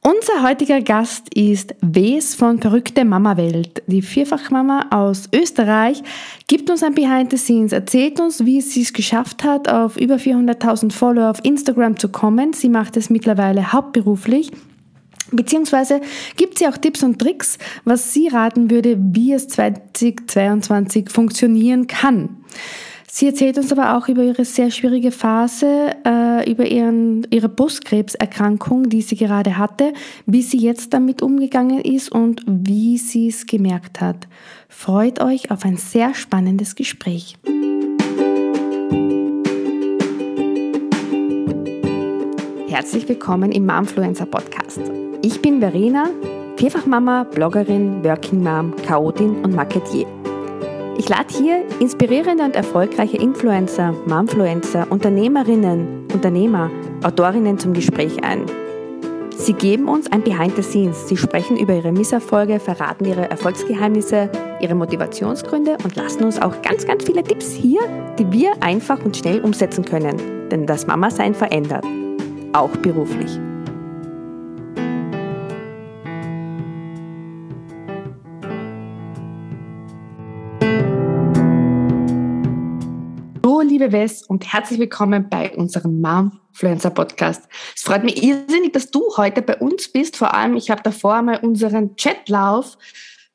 Unser heutiger Gast ist Wes von Verrückte Mama Welt. Die Vierfachmama aus Österreich gibt uns ein Behind the Scenes, erzählt uns, wie sie es geschafft hat, auf über 400.000 Follower auf Instagram zu kommen. Sie macht es mittlerweile hauptberuflich. Beziehungsweise gibt sie auch Tipps und Tricks, was sie raten würde, wie es 2022 funktionieren kann. Sie erzählt uns aber auch über ihre sehr schwierige Phase, äh, über ihren, ihre Brustkrebserkrankung, die sie gerade hatte, wie sie jetzt damit umgegangen ist und wie sie es gemerkt hat. Freut euch auf ein sehr spannendes Gespräch. Herzlich willkommen im Momfluencer Podcast. Ich bin Verena, Vierfachmama, Bloggerin, Working Mom, Chaotin und Marketier. Ich lade hier inspirierende und erfolgreiche Influencer, Momfluencer, Unternehmerinnen, Unternehmer, Autorinnen zum Gespräch ein. Sie geben uns ein Behind the Scenes. Sie sprechen über ihre Misserfolge, verraten ihre Erfolgsgeheimnisse, ihre Motivationsgründe und lassen uns auch ganz, ganz viele Tipps hier, die wir einfach und schnell umsetzen können. Denn das Mama-Sein verändert. Auch beruflich. Wes und herzlich willkommen bei unserem Momfluencer Podcast. Es freut mich irrsinnig, dass du heute bei uns bist. Vor allem, ich habe davor mal unseren Chatlauf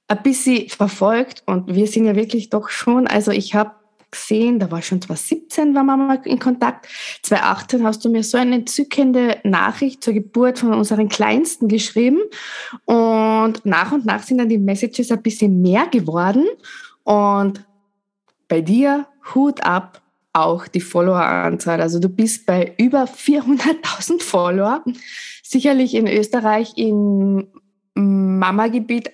ein bisschen verfolgt und wir sind ja wirklich doch schon, also ich habe gesehen, da war schon 2017 waren wir mal in Kontakt. 2018 hast du mir so eine entzückende Nachricht zur Geburt von unseren Kleinsten geschrieben und nach und nach sind dann die Messages ein bisschen mehr geworden und bei dir Hut ab, auch die Followeranzahl. Also du bist bei über 400.000 Follower. Sicherlich in Österreich im Mama-Gebiet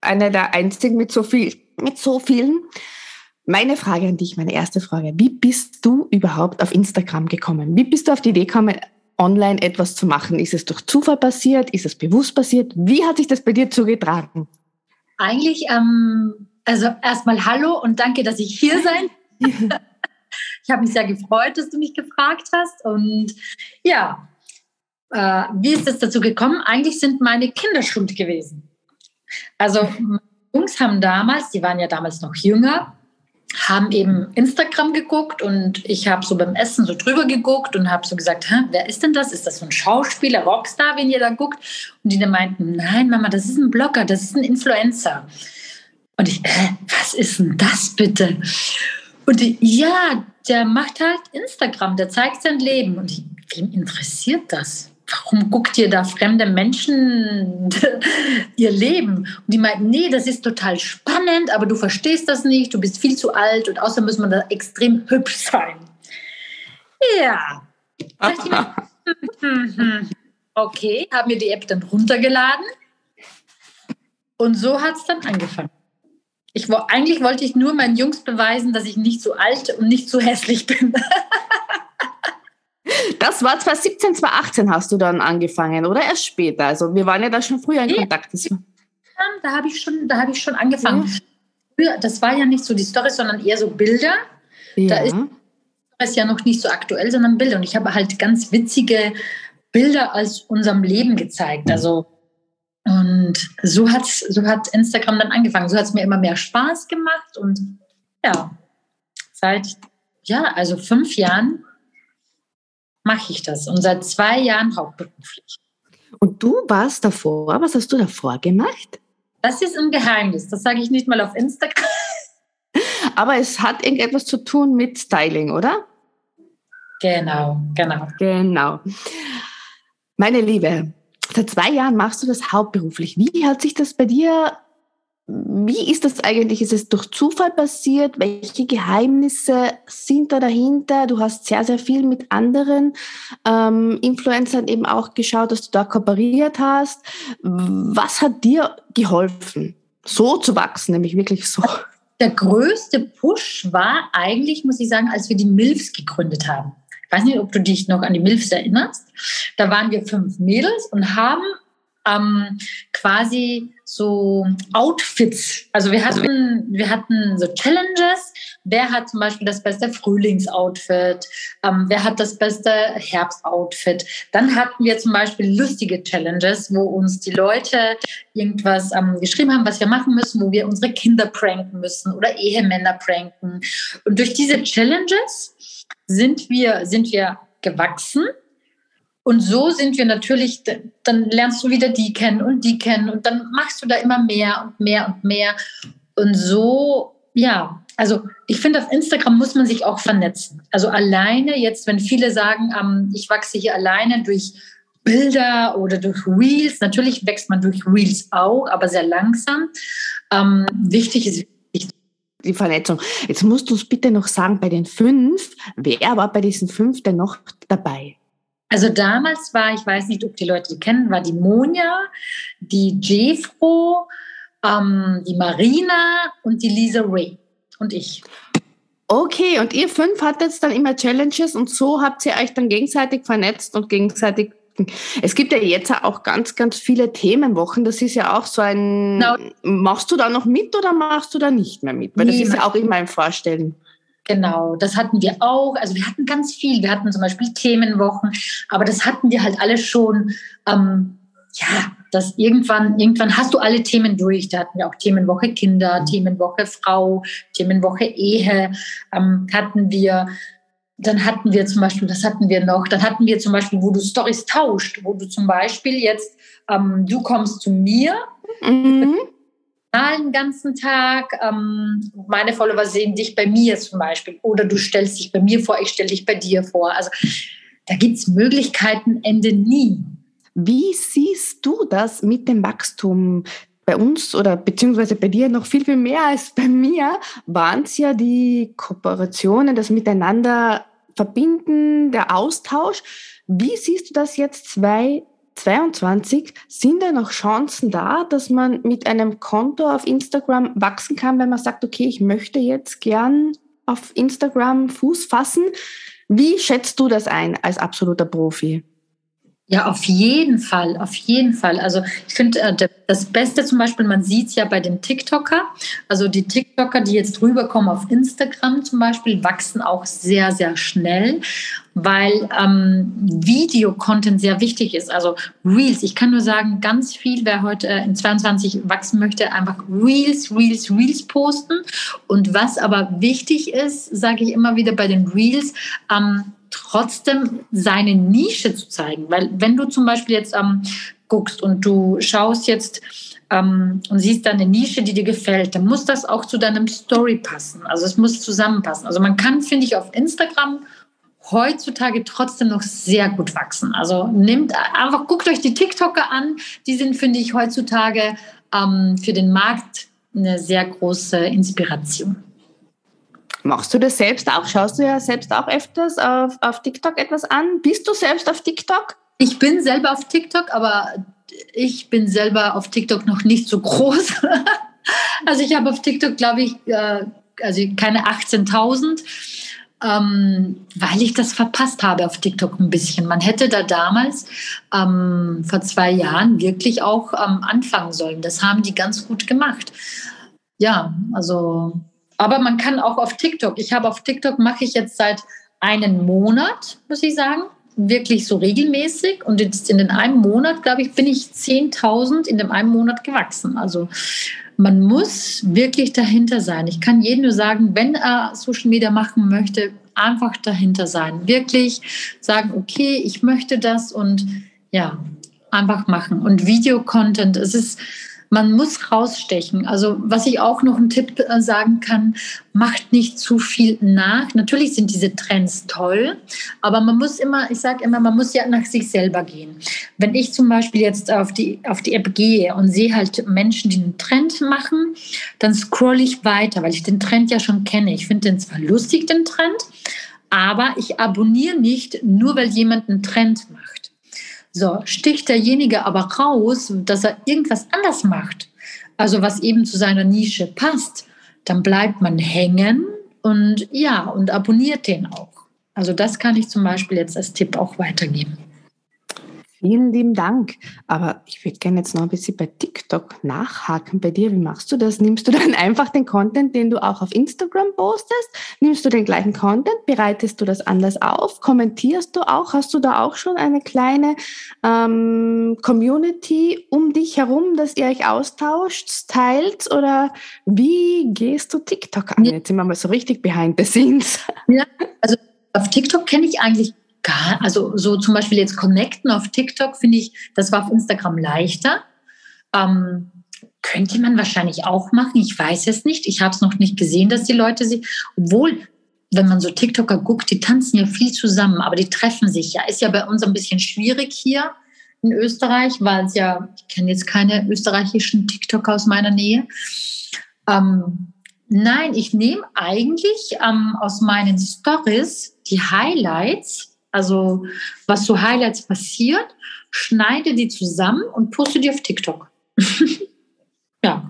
einer der einzigen mit so viel, mit so vielen. Meine Frage an dich, meine erste Frage. Wie bist du überhaupt auf Instagram gekommen? Wie bist du auf die Idee gekommen, online etwas zu machen? Ist es durch Zufall passiert? Ist es bewusst passiert? Wie hat sich das bei dir zugetragen? Eigentlich, ähm, also erstmal Hallo und danke, dass ich hier sein Ich habe mich sehr gefreut, dass du mich gefragt hast. Und ja, äh, wie ist es dazu gekommen? Eigentlich sind meine Kinder schuld gewesen. Also Jungs haben damals, die waren ja damals noch jünger, haben eben Instagram geguckt und ich habe so beim Essen so drüber geguckt und habe so gesagt, wer ist denn das? Ist das so ein Schauspieler, Rockstar, wenn ihr da guckt? Und die dann meinten, nein, Mama, das ist ein Blogger, das ist ein Influencer. Und ich, äh, was ist denn das bitte? Und die, ja, der macht halt Instagram, der zeigt sein Leben. Und ich, wem interessiert das? Warum guckt ihr da fremde Menschen ihr Leben? Und die meinten, nee, das ist total spannend, aber du verstehst das nicht, du bist viel zu alt und außerdem muss man da extrem hübsch sein. Ja. okay, haben wir die App dann runtergeladen und so hat es dann angefangen. Ich, eigentlich wollte ich nur meinen Jungs beweisen, dass ich nicht so alt und nicht so hässlich bin. das war 2017, 2018 hast du dann angefangen, oder erst später? Also wir waren ja da schon früher in Kontakt. Da habe ich schon, da habe ich schon angefangen. Ja. Das war ja nicht so die Story, sondern eher so Bilder. Ja. Da ist es ja noch nicht so aktuell, sondern Bilder. Und ich habe halt ganz witzige Bilder aus unserem Leben gezeigt. Also und so, hat's, so hat Instagram dann angefangen. So hat es mir immer mehr Spaß gemacht. Und ja, seit, ja, also fünf Jahren mache ich das. Und seit zwei Jahren hauptberuflich. Und du warst davor, was hast du davor gemacht? Das ist ein Geheimnis. Das sage ich nicht mal auf Instagram. Aber es hat irgendetwas zu tun mit Styling, oder? Genau, genau. Genau. Meine Liebe, Seit zwei Jahren machst du das hauptberuflich. Wie hat sich das bei dir, wie ist das eigentlich? Ist es durch Zufall passiert? Welche Geheimnisse sind da dahinter? Du hast sehr, sehr viel mit anderen ähm, Influencern eben auch geschaut, dass du da kooperiert hast. Was hat dir geholfen, so zu wachsen, nämlich wirklich so? Der größte Push war eigentlich, muss ich sagen, als wir die MILFs gegründet haben weiß nicht, ob du dich noch an die Milfs erinnerst. Da waren wir fünf Mädels und haben ähm, quasi so Outfits. Also wir hatten, wir hatten so Challenges. Wer hat zum Beispiel das beste Frühlingsoutfit? Ähm, wer hat das beste Herbstoutfit? Dann hatten wir zum Beispiel lustige Challenges, wo uns die Leute irgendwas ähm, geschrieben haben, was wir machen müssen, wo wir unsere Kinder pranken müssen oder Ehemänner pranken. Und durch diese Challenges sind wir, sind wir gewachsen und so sind wir natürlich, dann lernst du wieder die kennen und die kennen und dann machst du da immer mehr und mehr und mehr. Und so, ja, also ich finde, auf Instagram muss man sich auch vernetzen. Also alleine jetzt, wenn viele sagen, ähm, ich wachse hier alleine durch Bilder oder durch Reels, natürlich wächst man durch Reels auch, aber sehr langsam. Ähm, wichtig ist die Vernetzung. Jetzt musst du uns bitte noch sagen, bei den fünf, wer war bei diesen fünf denn noch dabei? Also damals war, ich weiß nicht, ob die Leute die kennen, war die Monja, die Jefro, ähm, die Marina und die Lisa Ray und ich. Okay, und ihr fünf hattet dann immer Challenges und so habt ihr euch dann gegenseitig vernetzt und gegenseitig. Es gibt ja jetzt auch ganz, ganz viele Themenwochen. Das ist ja auch so ein. Genau. Machst du da noch mit oder machst du da nicht mehr mit? Weil das ist ja auch immer ein Vorstellen. Genau, das hatten wir auch. Also wir hatten ganz viel. Wir hatten zum Beispiel Themenwochen, aber das hatten wir halt alle schon. Ähm, ja, das irgendwann, irgendwann hast du alle Themen durch. Da hatten wir auch Themenwoche Kinder, mhm. Themenwoche Frau, Themenwoche Ehe. Ähm, hatten wir. Dann hatten wir zum Beispiel, das hatten wir noch. Dann hatten wir zum Beispiel, wo du Stories tauscht, wo du zum Beispiel jetzt, ähm, du kommst zu mir. Mhm den ganzen Tag. Ähm, meine Follower sehen dich bei mir zum Beispiel. Oder du stellst dich bei mir vor, ich stelle dich bei dir vor. Also da gibt es Möglichkeiten, Ende nie. Wie siehst du das mit dem Wachstum? Bei uns oder beziehungsweise bei dir noch viel, viel mehr als bei mir waren es ja die Kooperationen, das Miteinander verbinden, der Austausch. Wie siehst du das jetzt zwei 22, sind da noch Chancen da, dass man mit einem Konto auf Instagram wachsen kann, wenn man sagt, okay, ich möchte jetzt gern auf Instagram Fuß fassen? Wie schätzt du das ein als absoluter Profi? Ja, auf jeden Fall, auf jeden Fall. Also ich finde äh, das Beste zum Beispiel, man sieht es ja bei den TikToker. Also die TikToker, die jetzt rüberkommen auf Instagram zum Beispiel, wachsen auch sehr, sehr schnell, weil ähm, Video-Content sehr wichtig ist. Also Reels, ich kann nur sagen, ganz viel, wer heute äh, in 22 wachsen möchte, einfach Reels, Reels, Reels posten. Und was aber wichtig ist, sage ich immer wieder bei den Reels, ähm, trotzdem seine Nische zu zeigen. Weil wenn du zum Beispiel jetzt ähm, guckst und du schaust jetzt ähm, und siehst da eine Nische, die dir gefällt, dann muss das auch zu deinem Story passen. Also es muss zusammenpassen. Also man kann, finde ich, auf Instagram heutzutage trotzdem noch sehr gut wachsen. Also nimmt einfach, guckt euch die TikToker an. Die sind, finde ich, heutzutage ähm, für den Markt eine sehr große Inspiration. Machst du das selbst auch? Schaust du ja selbst auch öfters auf, auf TikTok etwas an? Bist du selbst auf TikTok? Ich bin selber auf TikTok, aber ich bin selber auf TikTok noch nicht so groß. also ich habe auf TikTok, glaube ich, äh, also keine 18.000, ähm, weil ich das verpasst habe auf TikTok ein bisschen. Man hätte da damals ähm, vor zwei Jahren wirklich auch ähm, anfangen sollen. Das haben die ganz gut gemacht. Ja, also aber man kann auch auf TikTok. Ich habe auf TikTok mache ich jetzt seit einem Monat, muss ich sagen, wirklich so regelmäßig. Und jetzt in den einem Monat, glaube ich, bin ich 10.000 in dem einen Monat gewachsen. Also man muss wirklich dahinter sein. Ich kann jedem nur sagen, wenn er Social Media machen möchte, einfach dahinter sein. Wirklich sagen, okay, ich möchte das und ja, einfach machen. Und Video-Content, es ist man muss rausstechen. Also was ich auch noch einen Tipp äh, sagen kann, macht nicht zu viel nach. Natürlich sind diese Trends toll, aber man muss immer, ich sage immer, man muss ja nach sich selber gehen. Wenn ich zum Beispiel jetzt auf die, auf die App gehe und sehe halt Menschen, die einen Trend machen, dann scroll ich weiter, weil ich den Trend ja schon kenne. Ich finde den zwar lustig, den Trend, aber ich abonniere nicht, nur weil jemand einen Trend macht. So, sticht derjenige aber raus, dass er irgendwas anders macht, also was eben zu seiner Nische passt, dann bleibt man hängen und ja, und abonniert den auch. Also das kann ich zum Beispiel jetzt als Tipp auch weitergeben. Vielen lieben Dank. Aber ich würde gerne jetzt noch ein bisschen bei TikTok nachhaken bei dir. Wie machst du das? Nimmst du dann einfach den Content, den du auch auf Instagram postest? Nimmst du den gleichen Content? Bereitest du das anders auf? Kommentierst du auch? Hast du da auch schon eine kleine ähm, Community um dich herum, dass ihr euch austauscht, teilt? Oder wie gehst du TikTok an? Jetzt sind wir mal so richtig behind the scenes. Ja, also auf TikTok kenne ich eigentlich gar, also so zum Beispiel jetzt connecten auf TikTok finde ich, das war auf Instagram leichter. Ähm, könnte man wahrscheinlich auch machen. Ich weiß es nicht. Ich habe es noch nicht gesehen, dass die Leute sich, obwohl, wenn man so TikToker guckt, die tanzen ja viel zusammen, aber die treffen sich ja. Ist ja bei uns ein bisschen schwierig hier in Österreich, weil es ja, ich kenne jetzt keine österreichischen TikToker aus meiner Nähe. Ähm, nein, ich nehme eigentlich ähm, aus meinen Stories die Highlights also was so Highlights passiert, schneide die zusammen und poste die auf TikTok. ja.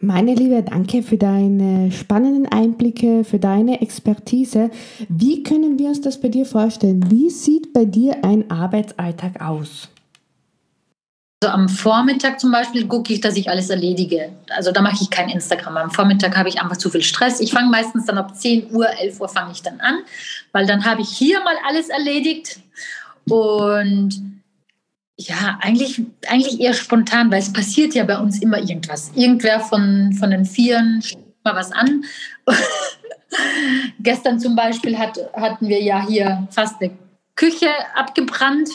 Meine Liebe, danke für deine spannenden Einblicke, für deine Expertise. Wie können wir uns das bei dir vorstellen? Wie sieht bei dir ein Arbeitsalltag aus? Also am Vormittag zum Beispiel gucke ich, dass ich alles erledige. Also da mache ich kein Instagram. Am Vormittag habe ich einfach zu viel Stress. Ich fange meistens dann ab 10 Uhr, 11 Uhr fange ich dann an, weil dann habe ich hier mal alles erledigt. Und ja, eigentlich, eigentlich eher spontan, weil es passiert ja bei uns immer irgendwas. Irgendwer von, von den Vieren mal was an. Gestern zum Beispiel hat, hatten wir ja hier fast eine Küche abgebrannt.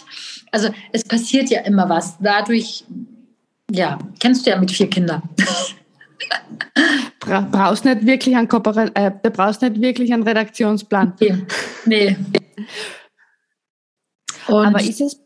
Also es passiert ja immer was. Dadurch, ja, kennst du ja mit vier Kindern. Bra brauchst nicht wirklich einen Kooper äh, du brauchst nicht wirklich einen Redaktionsplan. Nee. nee. Aber ist es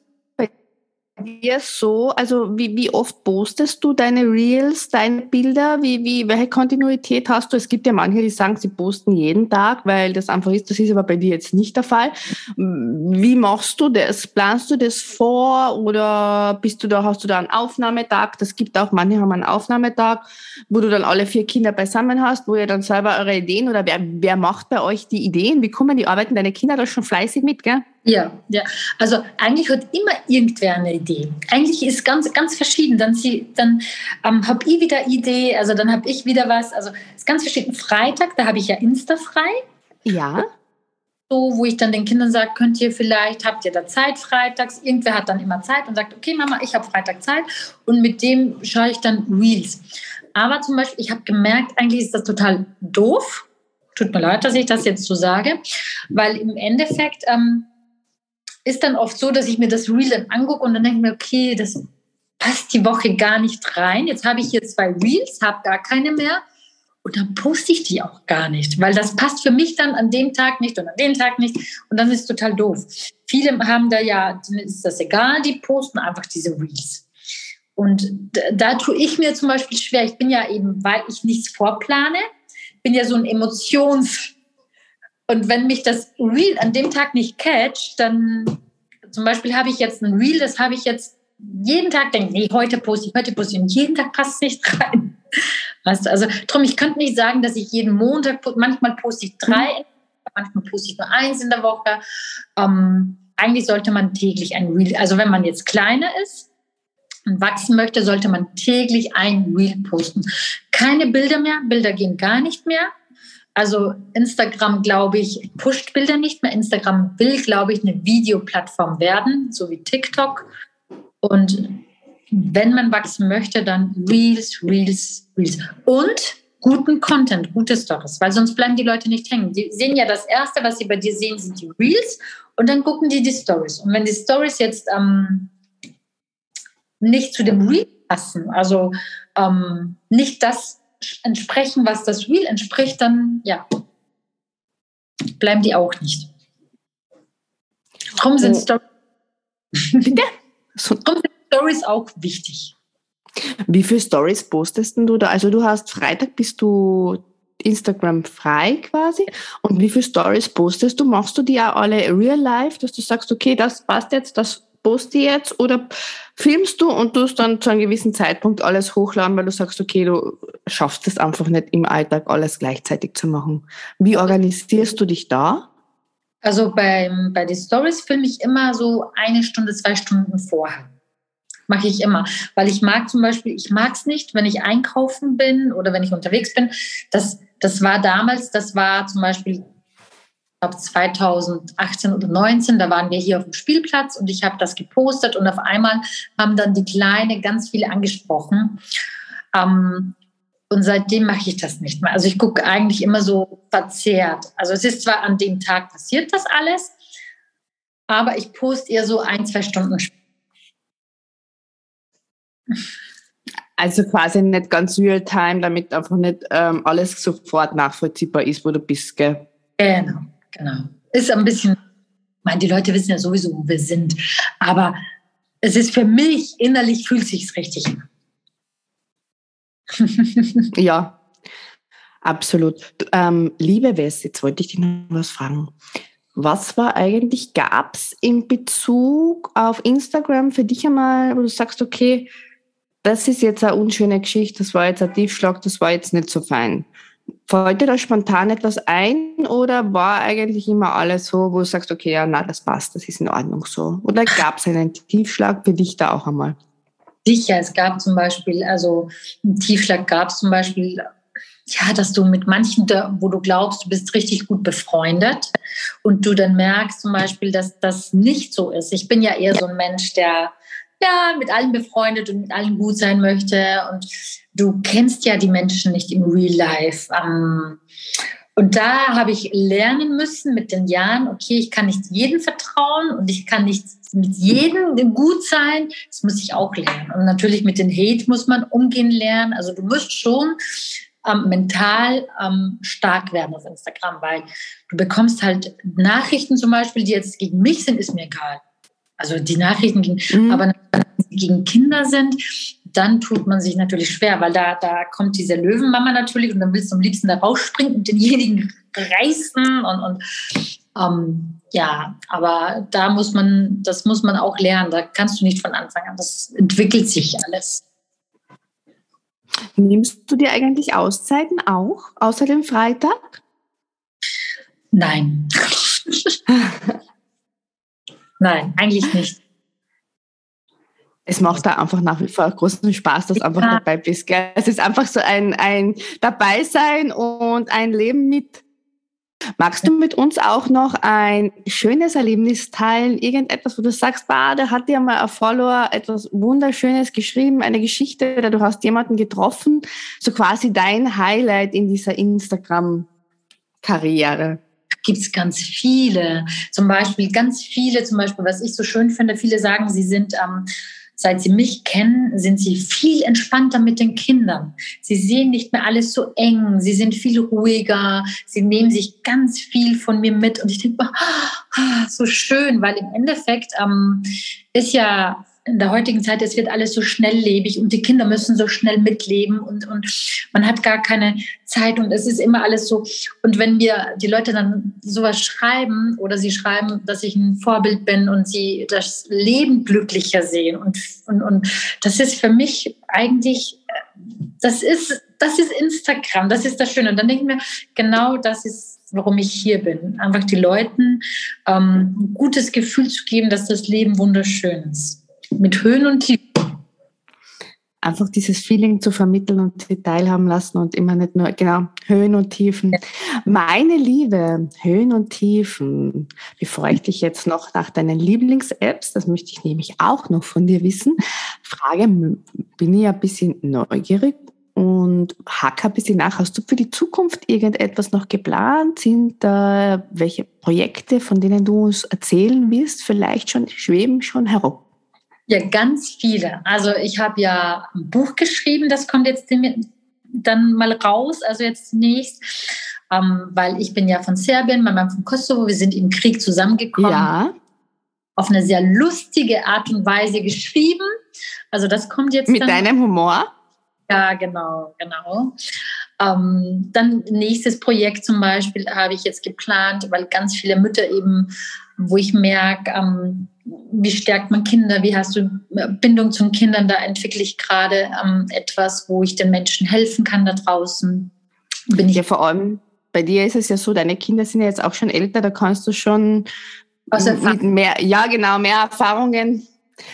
dir so, also wie, wie oft postest du deine Reels, deine Bilder? Wie, wie, welche Kontinuität hast du? Es gibt ja manche, die sagen, sie posten jeden Tag, weil das einfach ist. Das ist aber bei dir jetzt nicht der Fall. Wie machst du das? Planst du das vor oder bist du da, hast du da einen Aufnahmetag? Das gibt auch, manche haben einen Aufnahmetag, wo du dann alle vier Kinder beisammen hast, wo ihr dann selber eure Ideen oder wer, wer macht bei euch die Ideen? Wie kommen die, arbeiten deine Kinder da schon fleißig mit, gell? Ja, ja. Also eigentlich hat immer irgendwer eine Idee. Eigentlich ist ganz, ganz verschieden. Dann, dann ähm, habe ich wieder Idee, also dann habe ich wieder was. Also es ist ganz verschieden. Freitag, da habe ich ja Insta frei. Ja. So, wo ich dann den Kindern sage, könnt ihr vielleicht, habt ihr da Zeit freitags? Irgendwer hat dann immer Zeit und sagt, okay Mama, ich habe Freitag Zeit. Und mit dem schaue ich dann Reels. Aber zum Beispiel, ich habe gemerkt, eigentlich ist das total doof. Tut mir leid, dass ich das jetzt so sage, weil im Endeffekt... Ähm, ist dann oft so, dass ich mir das Reel dann angucke und dann denke ich mir, okay, das passt die Woche gar nicht rein. Jetzt habe ich hier zwei Reels, habe gar keine mehr. Und dann poste ich die auch gar nicht, weil das passt für mich dann an dem Tag nicht und an dem Tag nicht. Und dann ist es total doof. Viele haben da ja, ist das egal, die posten einfach diese Reels. Und da, da tue ich mir zum Beispiel schwer. Ich bin ja eben, weil ich nichts vorplane, bin ja so ein Emotions- und wenn mich das Reel an dem Tag nicht catcht, dann zum Beispiel habe ich jetzt ein Reel, das habe ich jetzt jeden Tag denke, nee, heute poste ich, heute poste ich und jeden Tag passt es nicht rein. Weißt du, also drum, ich könnte nicht sagen, dass ich jeden Montag, manchmal poste ich drei, mhm. manchmal poste ich nur eins in der Woche. Ähm, eigentlich sollte man täglich ein Reel, also wenn man jetzt kleiner ist und wachsen möchte, sollte man täglich ein Reel posten. Keine Bilder mehr, Bilder gehen gar nicht mehr. Also Instagram, glaube ich, pusht Bilder nicht mehr. Instagram will, glaube ich, eine Videoplattform werden, so wie TikTok. Und wenn man wachsen möchte, dann Reels, Reels, Reels. Und guten Content, gute Stories, weil sonst bleiben die Leute nicht hängen. Die sehen ja das Erste, was sie bei dir sehen, sind die Reels und dann gucken die die Stories. Und wenn die Stories jetzt ähm, nicht zu dem Reel passen, also ähm, nicht das entsprechen, was das Real entspricht, dann ja, bleiben die auch nicht. Darum sind, Story Darum sind Stories auch wichtig. Wie viele Stories postest du da? Also du hast Freitag bist du Instagram frei quasi. Und wie viele Stories postest du? Machst du die auch alle real life, dass du sagst, okay, das passt jetzt, das poste jetzt oder filmst du und tust dann zu einem gewissen Zeitpunkt alles hochladen, weil du sagst, okay, du schaffst es einfach nicht im Alltag alles gleichzeitig zu machen. Wie organisierst du dich da? Also beim, bei den Stories filme ich immer so eine Stunde, zwei Stunden vorher. Mache ich immer. Weil ich mag zum Beispiel, ich mag es nicht, wenn ich einkaufen bin oder wenn ich unterwegs bin. Das, das war damals, das war zum Beispiel glaube 2018 oder 19, da waren wir hier auf dem Spielplatz und ich habe das gepostet und auf einmal haben dann die Kleine ganz viele angesprochen. Ähm, und seitdem mache ich das nicht mehr. Also ich gucke eigentlich immer so verzerrt. Also es ist zwar an dem Tag passiert das alles, aber ich poste eher so ein, zwei Stunden später. Also quasi nicht ganz real-time, damit einfach nicht ähm, alles sofort nachvollziehbar ist, wo du bist, gell? Genau. Genau. Ist ein bisschen, ich meine, die Leute wissen ja sowieso, wo wir sind. Aber es ist für mich, innerlich fühlt sich richtig an. ja, absolut. Ähm, liebe Wes, jetzt wollte ich dich noch was fragen. Was war eigentlich, gab es in Bezug auf Instagram für dich einmal, wo du sagst, okay, das ist jetzt eine unschöne Geschichte, das war jetzt ein Tiefschlag, das war jetzt nicht so fein. Fällt dir da spontan etwas ein oder war eigentlich immer alles so, wo du sagst, okay, ja, na, das passt, das ist in Ordnung so? Oder gab es einen Tiefschlag für dich da auch einmal? Sicher, es gab zum Beispiel, also einen Tiefschlag gab es zum Beispiel, ja, dass du mit manchen, wo du glaubst, du bist richtig gut befreundet und du dann merkst zum Beispiel, dass das nicht so ist. Ich bin ja eher so ein Mensch, der ja mit allen befreundet und mit allen gut sein möchte und du kennst ja die Menschen nicht im Real Life. Ähm, und da habe ich lernen müssen mit den Jahren, okay, ich kann nicht jedem vertrauen und ich kann nicht mit jedem gut sein. Das muss ich auch lernen. Und natürlich mit den Hate muss man umgehen lernen. Also du musst schon ähm, mental ähm, stark werden auf Instagram, weil du bekommst halt Nachrichten zum Beispiel, die jetzt gegen mich sind, ist mir egal. Also die Nachrichten gegen, mhm. aber gegen Kinder sind, dann tut man sich natürlich schwer, weil da, da kommt diese Löwenmama natürlich und dann willst du am liebsten da rausspringen und denjenigen reißen und, und ähm, ja, aber da muss man, das muss man auch lernen. Da kannst du nicht von Anfang an. Das entwickelt sich alles. Nimmst du dir eigentlich Auszeiten auch, außer dem Freitag? Nein. Nein, eigentlich nicht es macht da einfach nach wie vor großen Spaß, dass du einfach ja. dabei bist. Gell? Es ist einfach so ein, ein Dabeisein und ein Leben mit. Magst du mit uns auch noch ein schönes Erlebnis teilen? Irgendetwas, wo du sagst, bah, da hat dir mal ein Follower etwas Wunderschönes geschrieben, eine Geschichte oder du hast jemanden getroffen. So quasi dein Highlight in dieser Instagram-Karriere gibt es ganz viele. Zum Beispiel ganz viele, zum Beispiel, was ich so schön finde, viele sagen, sie sind ähm, Seit sie mich kennen, sind sie viel entspannter mit den Kindern. Sie sehen nicht mehr alles so eng. Sie sind viel ruhiger. Sie nehmen sich ganz viel von mir mit. Und ich denke, ah, so schön, weil im Endeffekt ähm, ist ja in der heutigen Zeit, es wird alles so schnelllebig und die Kinder müssen so schnell mitleben und, und man hat gar keine Zeit und es ist immer alles so. Und wenn wir die Leute dann sowas schreiben oder sie schreiben, dass ich ein Vorbild bin und sie das Leben glücklicher sehen und, und, und das ist für mich eigentlich, das ist, das ist Instagram, das ist das Schöne. Und dann denke ich mir, genau das ist warum ich hier bin. Einfach die Leuten ähm, ein gutes Gefühl zu geben, dass das Leben wunderschön ist mit Höhen und Tiefen. Einfach dieses Feeling zu vermitteln und sie teilhaben lassen und immer nicht nur, genau, Höhen und Tiefen. Meine Liebe, Höhen und Tiefen, bevor ich dich jetzt noch nach deinen Lieblings-Apps, das möchte ich nämlich auch noch von dir wissen, frage, bin ich ein bisschen neugierig und hack ein bisschen nach. Hast du für die Zukunft irgendetwas noch geplant? Sind da welche Projekte, von denen du uns erzählen willst, vielleicht schon schweben schon herum? Ja, ganz viele. Also ich habe ja ein Buch geschrieben, das kommt jetzt dann mal raus, also jetzt zunächst, ähm, weil ich bin ja von Serbien, mein Mann von Kosovo, wir sind im Krieg zusammengekommen. Ja. Auf eine sehr lustige Art und Weise geschrieben. Also das kommt jetzt. Mit deinem Humor? Ja, genau, genau. Ähm, dann nächstes Projekt zum Beispiel habe ich jetzt geplant, weil ganz viele Mütter eben, wo ich merke, ähm, wie stärkt man Kinder, wie hast du Bindung zu den Kindern, da entwickle ich gerade ähm, etwas, wo ich den Menschen helfen kann da draußen. Bin ich ja vor allem bei dir ist es ja so, deine Kinder sind ja jetzt auch schon älter, da kannst du schon mit mehr, ja genau, mehr Erfahrungen.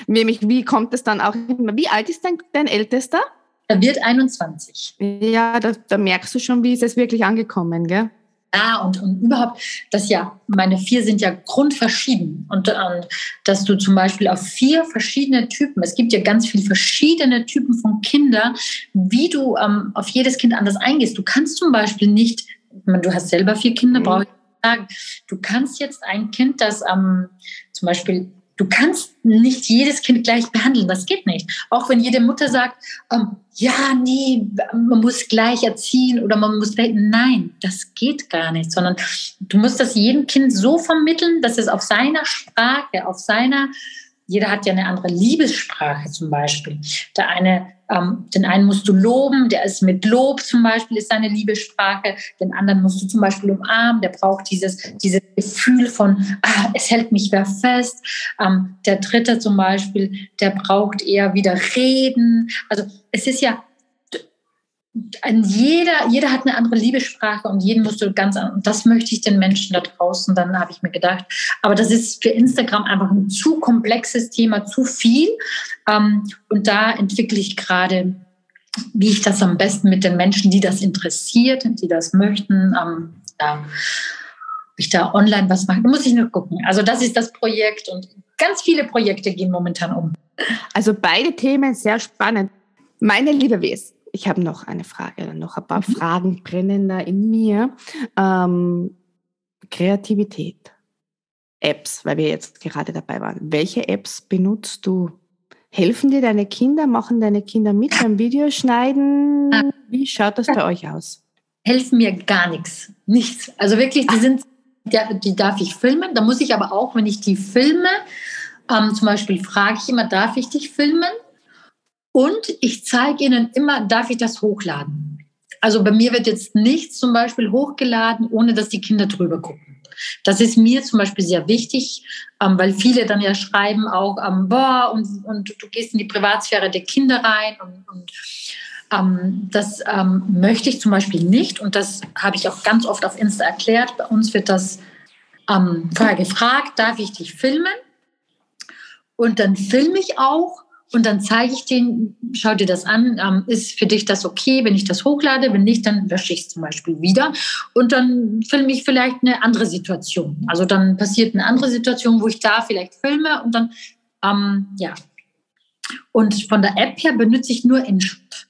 Nämlich, wie kommt es dann auch, wie alt ist dein, dein Ältester? Er wird 21. Ja, da, da merkst du schon, wie ist es wirklich angekommen, gell? Ja, und, und überhaupt, das ja, meine vier sind ja grundverschieden. Und, und dass du zum Beispiel auf vier verschiedene Typen, es gibt ja ganz viele verschiedene Typen von Kindern, wie du ähm, auf jedes Kind anders eingehst. Du kannst zum Beispiel nicht, du hast selber vier Kinder, mhm. brauche ich sagen, du kannst jetzt ein Kind, das ähm, zum Beispiel Du kannst nicht jedes Kind gleich behandeln, das geht nicht. Auch wenn jede Mutter sagt, ähm, ja, nee, man muss gleich erziehen oder man muss nein, das geht gar nicht, sondern du musst das jedem Kind so vermitteln, dass es auf seiner Sprache, auf seiner jeder hat ja eine andere Liebessprache zum Beispiel. Der eine, ähm, den einen musst du loben, der ist mit Lob zum Beispiel, ist seine Liebessprache. Den anderen musst du zum Beispiel umarmen, der braucht dieses, dieses Gefühl von, ah, es hält mich wer fest. Ähm, der dritte zum Beispiel, der braucht eher wieder reden. Also es ist ja ein jeder, jeder hat eine andere Liebessprache und jeden musst du ganz an. Und das möchte ich den Menschen da draußen, dann habe ich mir gedacht. Aber das ist für Instagram einfach ein zu komplexes Thema, zu viel. Ähm, und da entwickle ich gerade, wie ich das am besten mit den Menschen, die das interessiert, die das möchten, ähm, ja, ich da online was mache. Muss ich noch gucken. Also das ist das Projekt und ganz viele Projekte gehen momentan um. Also beide Themen sehr spannend. Meine liebe Wes, ich habe noch eine Frage, noch ein paar mhm. Fragen brennen da in mir. Ähm, Kreativität, Apps, weil wir jetzt gerade dabei waren. Welche Apps benutzt du? Helfen dir deine Kinder? Machen deine Kinder mit beim Videoschneiden? Ah. Wie schaut das bei euch aus? Helfen mir gar nichts. Nichts. Also wirklich, die sind, die darf ich filmen. Da muss ich aber auch, wenn ich die filme, ähm, zum Beispiel frage ich immer, darf ich dich filmen? Und ich zeige Ihnen immer, darf ich das hochladen? Also bei mir wird jetzt nichts zum Beispiel hochgeladen, ohne dass die Kinder drüber gucken. Das ist mir zum Beispiel sehr wichtig, ähm, weil viele dann ja schreiben auch, ähm, boah, und, und du gehst in die Privatsphäre der Kinder rein und, und ähm, das ähm, möchte ich zum Beispiel nicht und das habe ich auch ganz oft auf Insta erklärt. Bei uns wird das ähm, vorher gefragt, darf ich dich filmen? Und dann filme ich auch und dann zeige ich denen, schau dir das an, ähm, ist für dich das okay, wenn ich das hochlade? Wenn nicht, dann lösche ich es zum Beispiel wieder. Und dann filme ich vielleicht eine andere Situation. Also dann passiert eine andere Situation, wo ich da vielleicht filme und dann, ähm, ja. Und von der App her benutze ich nur InShot.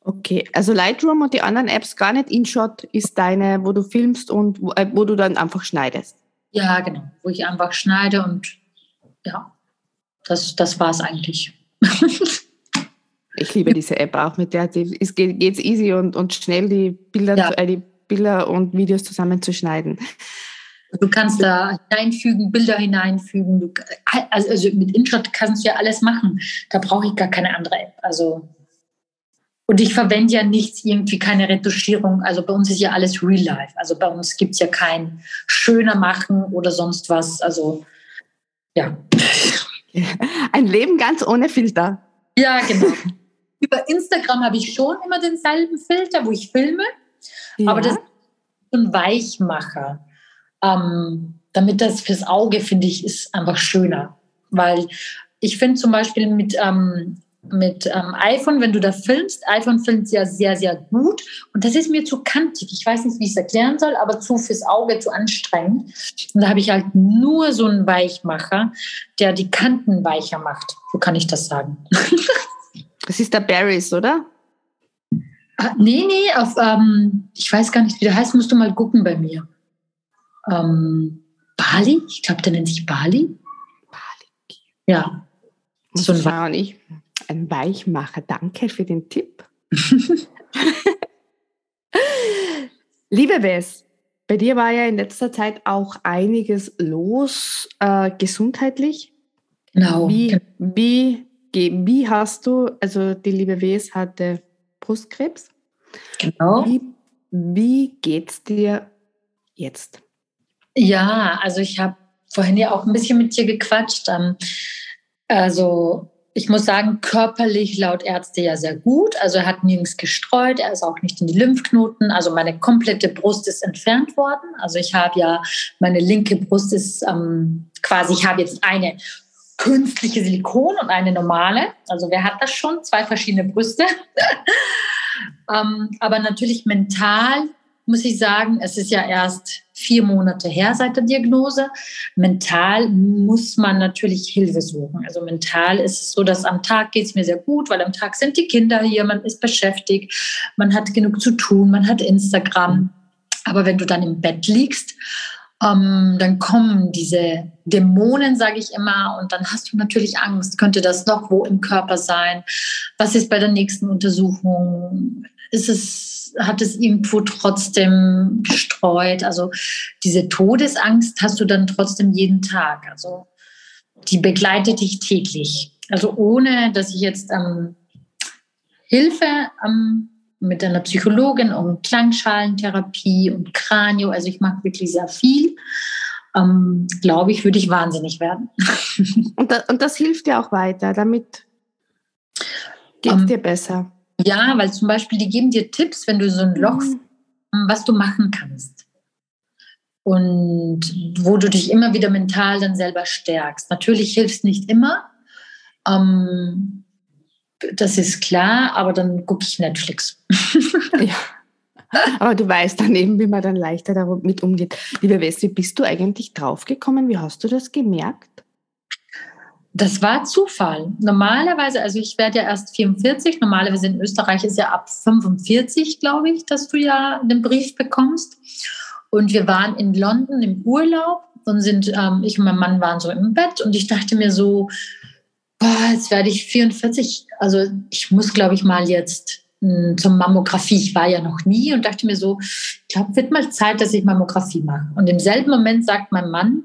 Okay, also Lightroom und die anderen Apps gar nicht. InShot ist deine, wo du filmst und wo, äh, wo du dann einfach schneidest. Ja, genau, wo ich einfach schneide und ja das, das war es eigentlich. ich liebe diese App auch, mit der es geht es easy und, und schnell die Bilder, ja. äh, die Bilder und Videos zusammenzuschneiden. Du kannst da hineinfügen, Bilder hineinfügen. Du, also, also mit InShot kannst du ja alles machen. Da brauche ich gar keine andere App. Also und ich verwende ja nichts, irgendwie keine Retuschierung. Also bei uns ist ja alles Real Life. Also bei uns gibt es ja kein schöner machen oder sonst was. Also ja. Ein Leben ganz ohne Filter. Ja, genau. Über Instagram habe ich schon immer denselben Filter, wo ich filme, ja. aber das ist ein Weichmacher. Ähm, damit das fürs Auge, finde ich, ist einfach schöner. Weil ich finde zum Beispiel mit ähm, mit ähm, iPhone, wenn du da filmst, iPhone filmt ja sehr, sehr gut. Und das ist mir zu kantig. Ich weiß nicht, wie ich es erklären soll, aber zu fürs Auge zu anstrengend. Und da habe ich halt nur so einen Weichmacher, der die Kanten weicher macht. So kann ich das sagen. das ist der Barrys, oder? Ah, nee, nee, auf, ähm, ich weiß gar nicht, wie der heißt, musst du mal gucken bei mir. Ähm, Bali? Ich glaube, der nennt sich Bali. Bali. Ja. So ein ich ein Weichmacher. Danke für den Tipp. Liebe Wes, bei dir war ja in letzter Zeit auch einiges los, äh, gesundheitlich. Genau. Wie, wie, wie hast du, also die liebe Wes hatte Brustkrebs. Genau. Wie, wie geht's dir jetzt? Ja, also ich habe vorhin ja auch ein bisschen mit dir gequatscht. Ähm, also ich muss sagen, körperlich laut Ärzte ja sehr gut. Also er hat nirgends gestreut, er ist auch nicht in die Lymphknoten. Also meine komplette Brust ist entfernt worden. Also ich habe ja, meine linke Brust ist ähm, quasi, ich habe jetzt eine künstliche Silikon und eine normale. Also wer hat das schon? Zwei verschiedene Brüste. ähm, aber natürlich mental muss ich sagen, es ist ja erst vier Monate her seit der Diagnose. Mental muss man natürlich Hilfe suchen. Also mental ist es so, dass am Tag geht es mir sehr gut, weil am Tag sind die Kinder hier, man ist beschäftigt, man hat genug zu tun, man hat Instagram. Aber wenn du dann im Bett liegst, ähm, dann kommen diese Dämonen, sage ich immer, und dann hast du natürlich Angst. Könnte das noch wo im Körper sein? Was ist bei der nächsten Untersuchung? Ist es, hat es irgendwo trotzdem gestreut? Also diese Todesangst hast du dann trotzdem jeden Tag. Also die begleitet dich täglich. Also ohne, dass ich jetzt ähm, Hilfe ähm, mit einer Psychologin und Klangschalentherapie und Kranio, also ich mache wirklich sehr viel. Ähm, glaube ich, würde ich wahnsinnig werden. und, das, und das hilft dir auch weiter, damit geht es ähm, dir besser. Ja, weil zum Beispiel, die geben dir Tipps, wenn du so ein Loch, mhm. was du machen kannst. Und wo du dich immer wieder mental dann selber stärkst. Natürlich hilft es nicht immer. Ähm, das ist klar, aber dann gucke ich Netflix. ja. Aber du weißt dann eben, wie man dann leichter damit umgeht. Liebe Wes, wie bist du eigentlich draufgekommen? Wie hast du das gemerkt? Das war Zufall. Normalerweise, also ich werde ja erst 44, normalerweise in Österreich ist ja ab 45, glaube ich, dass du ja den Brief bekommst. Und wir waren in London im Urlaub und sind, ähm, ich und mein Mann waren so im Bett und ich dachte mir so, boah, jetzt werde ich 44, also ich muss, glaube ich, mal jetzt hm, zum Mammographie. Ich war ja noch nie und dachte mir so, ich glaube, wird mal Zeit, dass ich Mammographie mache. Und im selben Moment sagt mein Mann,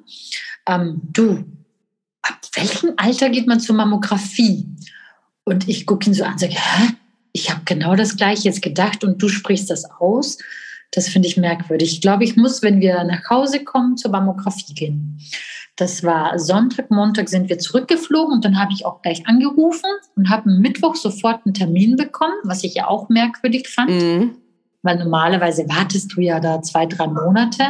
ähm, du, ab welchem Alter geht man zur Mammographie? Und ich gucke ihn so an und sage, hä? Ich habe genau das Gleiche jetzt gedacht und du sprichst das aus. Das finde ich merkwürdig. Ich glaube, ich muss, wenn wir nach Hause kommen, zur Mammographie gehen. Das war Sonntag, Montag sind wir zurückgeflogen und dann habe ich auch gleich angerufen und habe Mittwoch sofort einen Termin bekommen, was ich ja auch merkwürdig fand, mhm. weil normalerweise wartest du ja da zwei, drei Monate.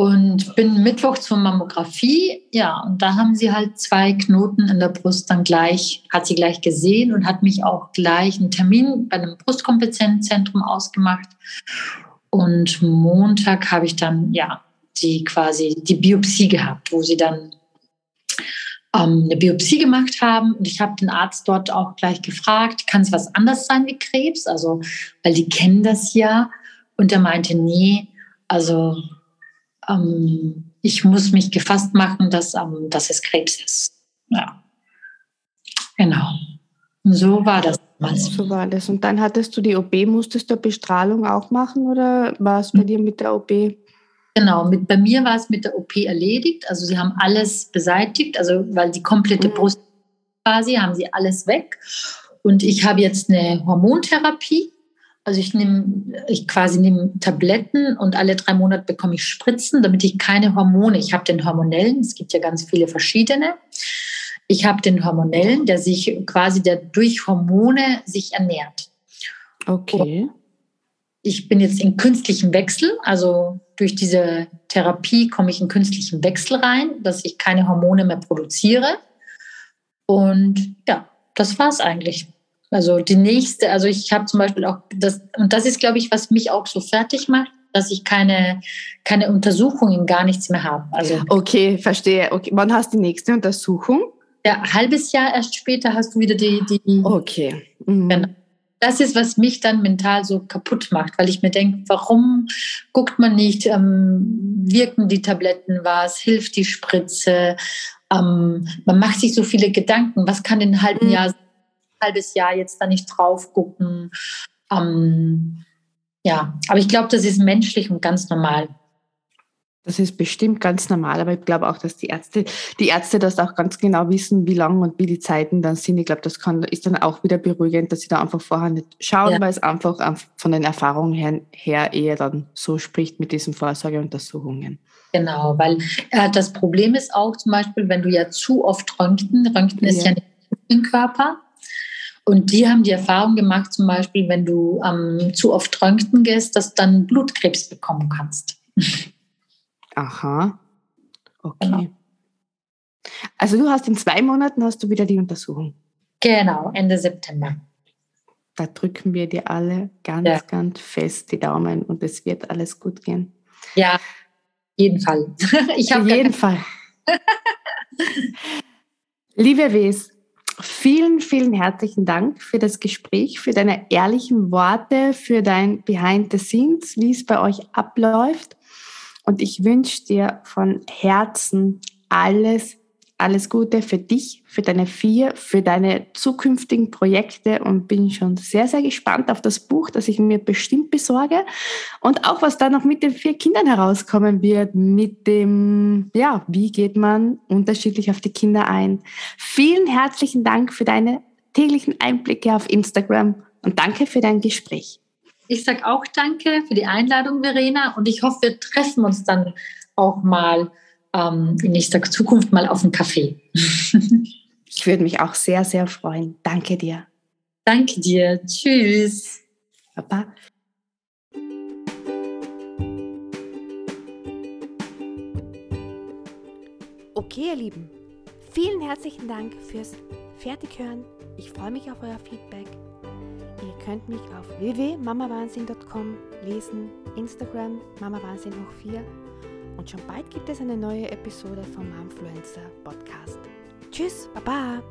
Und bin Mittwoch zur Mammographie, ja, und da haben sie halt zwei Knoten in der Brust dann gleich, hat sie gleich gesehen und hat mich auch gleich einen Termin bei einem Brustkompetenzzentrum ausgemacht. Und Montag habe ich dann, ja, die quasi die Biopsie gehabt, wo sie dann ähm, eine Biopsie gemacht haben. Und ich habe den Arzt dort auch gleich gefragt, kann es was anders sein wie Krebs? Also, weil die kennen das ja. Und er meinte, nee, also ähm, ich muss mich gefasst machen, dass, ähm, dass es Krebs ist. Ja, genau. Und so war das. So war das. Und dann hattest du die OP, musstest du Bestrahlung auch machen oder war es bei hm. dir mit der OP? Genau, mit, bei mir war es mit der OP erledigt. Also sie haben alles beseitigt, also weil die komplette mhm. Brust quasi, haben sie alles weg. Und ich habe jetzt eine Hormontherapie. Also ich nehme, ich quasi nehme Tabletten und alle drei Monate bekomme ich Spritzen, damit ich keine Hormone, ich habe den hormonellen, es gibt ja ganz viele verschiedene. Ich habe den hormonellen, der sich quasi, der durch Hormone sich ernährt. Okay. Und ich bin jetzt in künstlichem Wechsel, also durch diese Therapie komme ich in künstlichen Wechsel rein, dass ich keine Hormone mehr produziere. Und ja, das war es eigentlich. Also die nächste, also ich habe zum Beispiel auch das, und das ist, glaube ich, was mich auch so fertig macht, dass ich keine, keine Untersuchungen, gar nichts mehr habe. Also, okay, verstehe. Okay. Wann hast du die nächste Untersuchung? Ja, halbes Jahr erst später hast du wieder die. die okay. Mhm. Genau das ist, was mich dann mental so kaputt macht, weil ich mir denke, warum guckt man nicht, ähm, wirken die Tabletten was, hilft die Spritze? Ähm, man macht sich so viele Gedanken, was kann in einem halben mhm. Jahr, halbes Jahr jetzt da nicht drauf gucken? Ähm, ja, aber ich glaube, das ist menschlich und ganz normal. Das ist bestimmt ganz normal, aber ich glaube auch, dass die Ärzte, die Ärzte das auch ganz genau wissen, wie lang und wie die Zeiten dann sind. Ich glaube, das kann, ist dann auch wieder beruhigend, dass sie da einfach vorher nicht schauen, ja. weil es einfach von den Erfahrungen her, her, eher dann so spricht mit diesen Vorsorgeuntersuchungen. Genau, weil äh, das Problem ist auch zum Beispiel, wenn du ja zu oft Röntgen, Röntgen ist ja, ja nicht im Körper. Und die haben die Erfahrung gemacht, zum Beispiel, wenn du ähm, zu oft Röntgen gehst, dass du dann Blutkrebs bekommen kannst. Aha. Okay. Genau. Also du hast in zwei Monaten hast du wieder die Untersuchung. Genau, Ende September. Da drücken wir dir alle ganz, ja. ganz fest die Daumen und es wird alles gut gehen. Ja, jeden Fall. Ich Auf jeden Fall. Liebe Wes, vielen, vielen herzlichen Dank für das Gespräch, für deine ehrlichen Worte, für dein Behind the Scenes, wie es bei euch abläuft. Und ich wünsche dir von Herzen alles alles Gute für dich, für deine vier, für deine zukünftigen Projekte und bin schon sehr, sehr gespannt auf das Buch, das ich mir bestimmt besorge und auch was da noch mit den vier Kindern herauskommen wird, mit dem, ja, wie geht man unterschiedlich auf die Kinder ein. Vielen herzlichen Dank für deine täglichen Einblicke auf Instagram und danke für dein Gespräch. Ich sage auch danke für die Einladung, Verena, und ich hoffe, wir treffen uns dann auch mal ähm, in nächster Zukunft mal auf einen Kaffee. ich würde mich auch sehr, sehr freuen. Danke dir. Danke dir. Tschüss. Papa. Okay, ihr Lieben. Vielen herzlichen Dank fürs Fertighören. Ich freue mich auf euer Feedback. Ihr könnt mich auf www.mamawahnsinn.com lesen, Instagram mamawahnsinn hoch 4 und schon bald gibt es eine neue Episode vom Momfluencer Podcast. Tschüss, Baba!